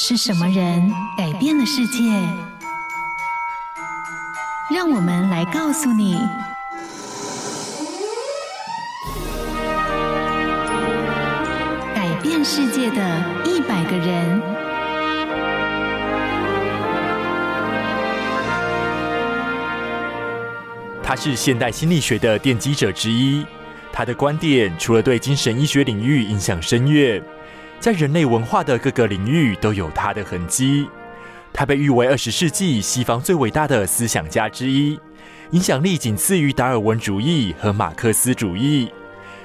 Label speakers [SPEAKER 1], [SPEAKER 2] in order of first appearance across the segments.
[SPEAKER 1] 是什么人改变了世界？让我们来告诉你：改变世界的一百个人。
[SPEAKER 2] 他是现代心理学的奠基者之一。他的观点除了对精神医学领域影响深远，在人类文化的各个领域都有他的痕迹。他被誉为二十世纪西方最伟大的思想家之一，影响力仅次于达尔文主义和马克思主义。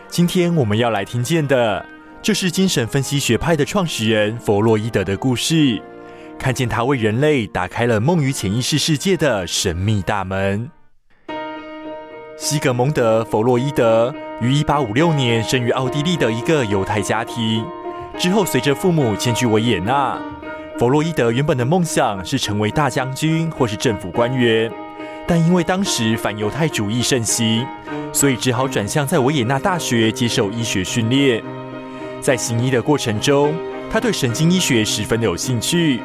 [SPEAKER 2] 今天我们要来听见的，就是精神分析学派的创始人弗洛伊德的故事，看见他为人类打开了梦与潜意识世界的神秘大门。西格蒙德·弗洛伊德于一八五六年生于奥地利的一个犹太家庭，之后随着父母迁居维也纳。弗洛伊德原本的梦想是成为大将军或是政府官员，但因为当时反犹太主义盛行，所以只好转向在维也纳大学接受医学训练。在行医的过程中，他对神经医学十分的有兴趣，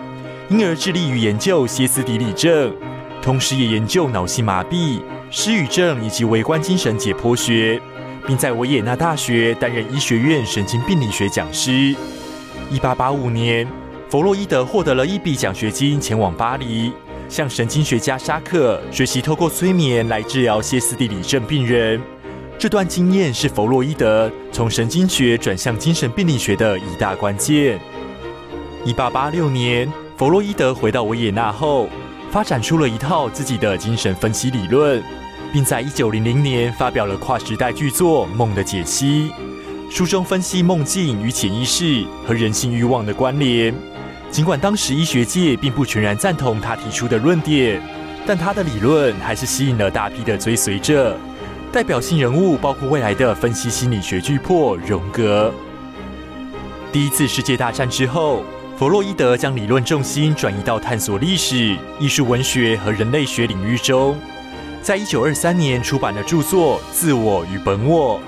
[SPEAKER 2] 因而致力于研究歇斯底里症，同时也研究脑性麻痹。失语症以及微观精神解剖学，并在维也纳大学担任医学院神经病理学讲师。一八八五年，弗洛伊德获得了一笔奖学金，前往巴黎，向神经学家沙克学习透过催眠来治疗歇斯底里症病人。这段经验是弗洛伊德从神经学转向精神病理学的一大关键。一八八六年，弗洛伊德回到维也纳后，发展出了一套自己的精神分析理论，并在一九零零年发表了跨时代巨作《梦的解析》。书中分析梦境与潜意识和人性欲望的关联。尽管当时医学界并不全然赞同他提出的论点，但他的理论还是吸引了大批的追随者。代表性人物包括未来的分析心理学巨擘荣格。第一次世界大战之后，弗洛伊德将理论重心转移到探索历史、艺术、文学和人类学领域中，在一九二三年出版的著作《自我与本我》，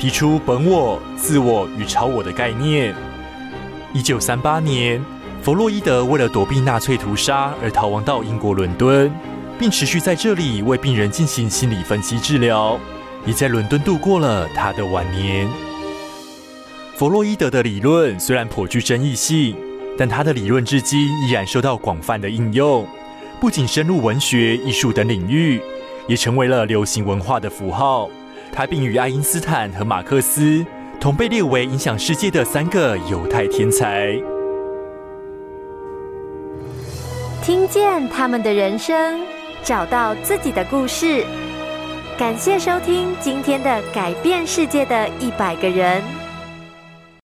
[SPEAKER 2] 提出本我、自我与超我的概念。一九三八年，弗洛伊德为了躲避纳粹屠杀而逃亡到英国伦敦，并持续在这里为病人进行心理分析治疗，也在伦敦度过了他的晚年。弗洛伊德的理论虽然颇具争议性。但他的理论至今依然受到广泛的应用，不仅深入文学、艺术等领域，也成为了流行文化的符号。他并与爱因斯坦和马克思同被列为影响世界的三个犹太天才。
[SPEAKER 3] 听见他们的人生，找到自己的故事。感谢收听今天的改变世界的一百个人。